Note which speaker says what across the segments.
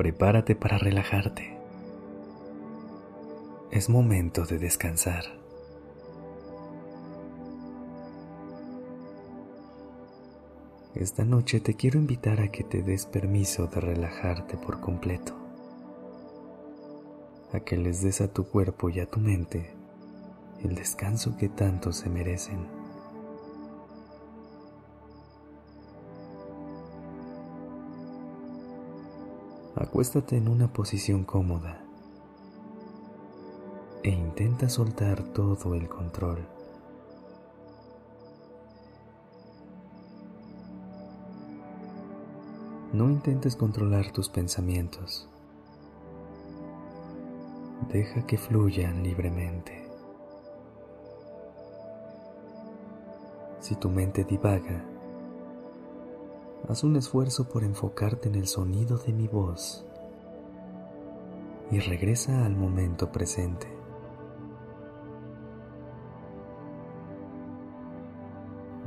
Speaker 1: Prepárate para relajarte. Es momento de descansar. Esta noche te quiero invitar a que te des permiso de relajarte por completo, a que les des a tu cuerpo y a tu mente el descanso que tanto se merecen. Acuéstate en una posición cómoda e intenta soltar todo el control. No intentes controlar tus pensamientos. Deja que fluyan libremente. Si tu mente divaga, haz un esfuerzo por enfocarte en el sonido de mi voz y regresa al momento presente.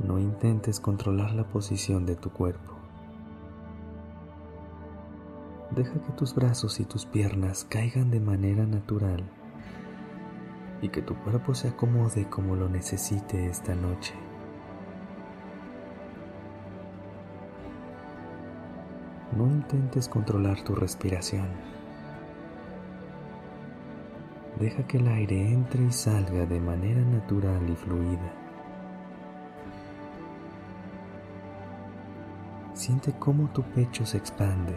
Speaker 1: No intentes controlar la posición de tu cuerpo. Deja que tus brazos y tus piernas caigan de manera natural y que tu cuerpo se acomode como lo necesite esta noche. No intentes controlar tu respiración. Deja que el aire entre y salga de manera natural y fluida. Siente cómo tu pecho se expande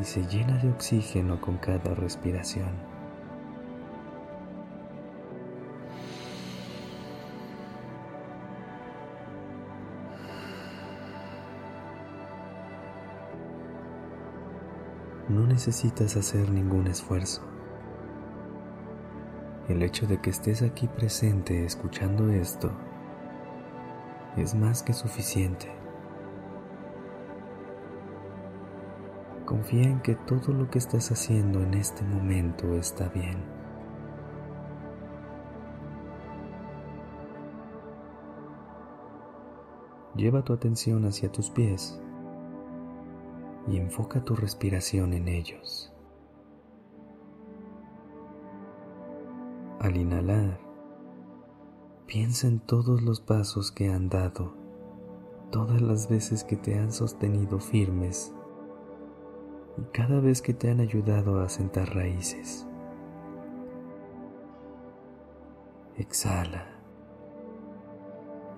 Speaker 1: y se llena de oxígeno con cada respiración. No necesitas hacer ningún esfuerzo. El hecho de que estés aquí presente escuchando esto es más que suficiente. Confía en que todo lo que estás haciendo en este momento está bien. Lleva tu atención hacia tus pies y enfoca tu respiración en ellos. Al inhalar, piensa en todos los pasos que han dado, todas las veces que te han sostenido firmes y cada vez que te han ayudado a sentar raíces. Exhala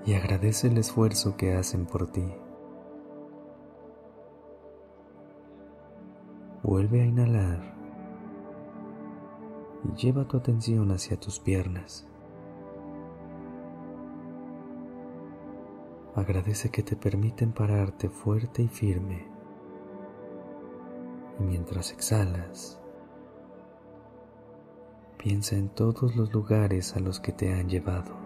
Speaker 1: y agradece el esfuerzo que hacen por ti. Vuelve a inhalar y lleva tu atención hacia tus piernas. Agradece que te permiten pararte fuerte y firme. Y mientras exhalas, piensa en todos los lugares a los que te han llevado.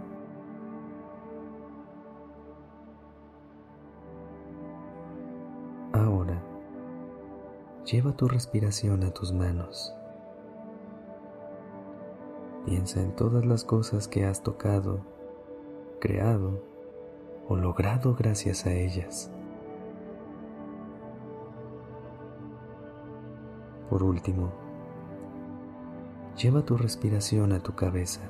Speaker 1: Lleva tu respiración a tus manos. Piensa en todas las cosas que has tocado, creado o logrado gracias a ellas. Por último, lleva tu respiración a tu cabeza.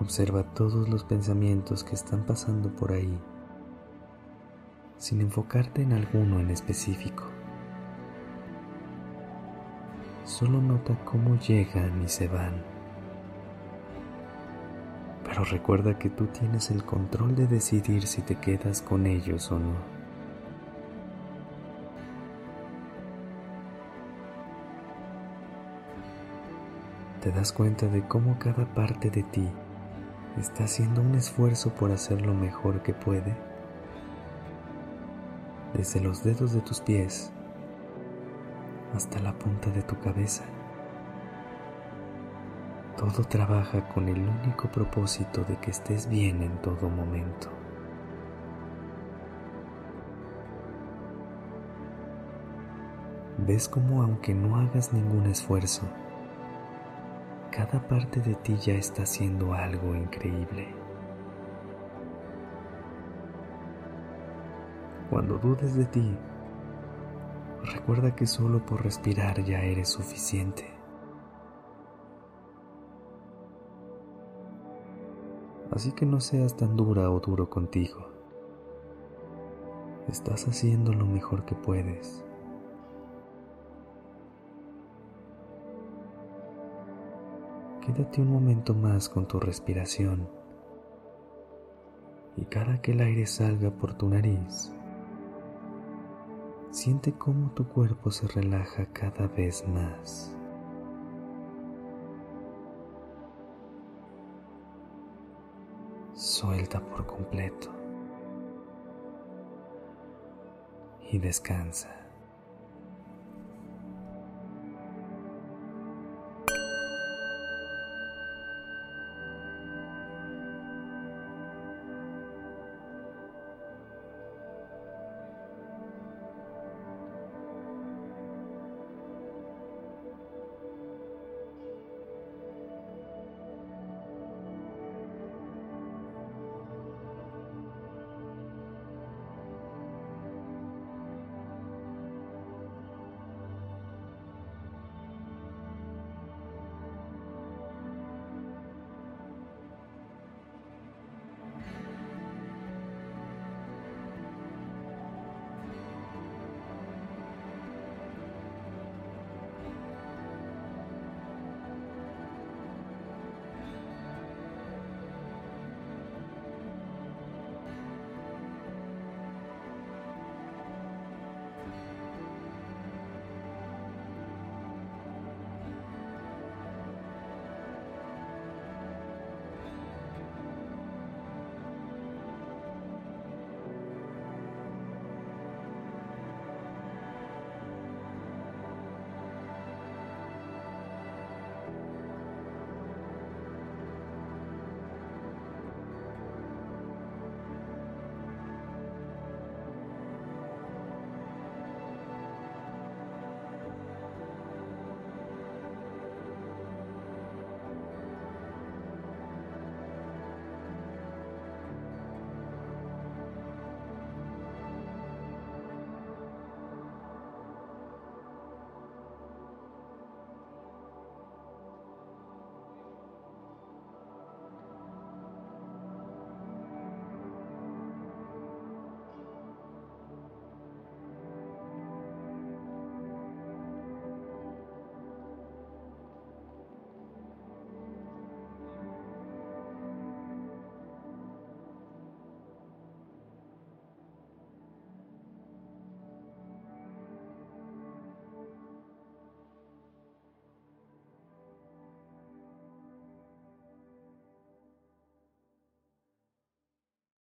Speaker 1: Observa todos los pensamientos que están pasando por ahí sin enfocarte en alguno en específico. Solo nota cómo llegan y se van. Pero recuerda que tú tienes el control de decidir si te quedas con ellos o no. Te das cuenta de cómo cada parte de ti está haciendo un esfuerzo por hacer lo mejor que puede desde los dedos de tus pies hasta la punta de tu cabeza. Todo trabaja con el único propósito de que estés bien en todo momento. Ves como aunque no hagas ningún esfuerzo, cada parte de ti ya está haciendo algo increíble. Cuando dudes de ti, recuerda que solo por respirar ya eres suficiente. Así que no seas tan dura o duro contigo. Estás haciendo lo mejor que puedes. Quédate un momento más con tu respiración y cada que el aire salga por tu nariz, siente cómo tu cuerpo se relaja cada vez más. Suelta por completo y descansa.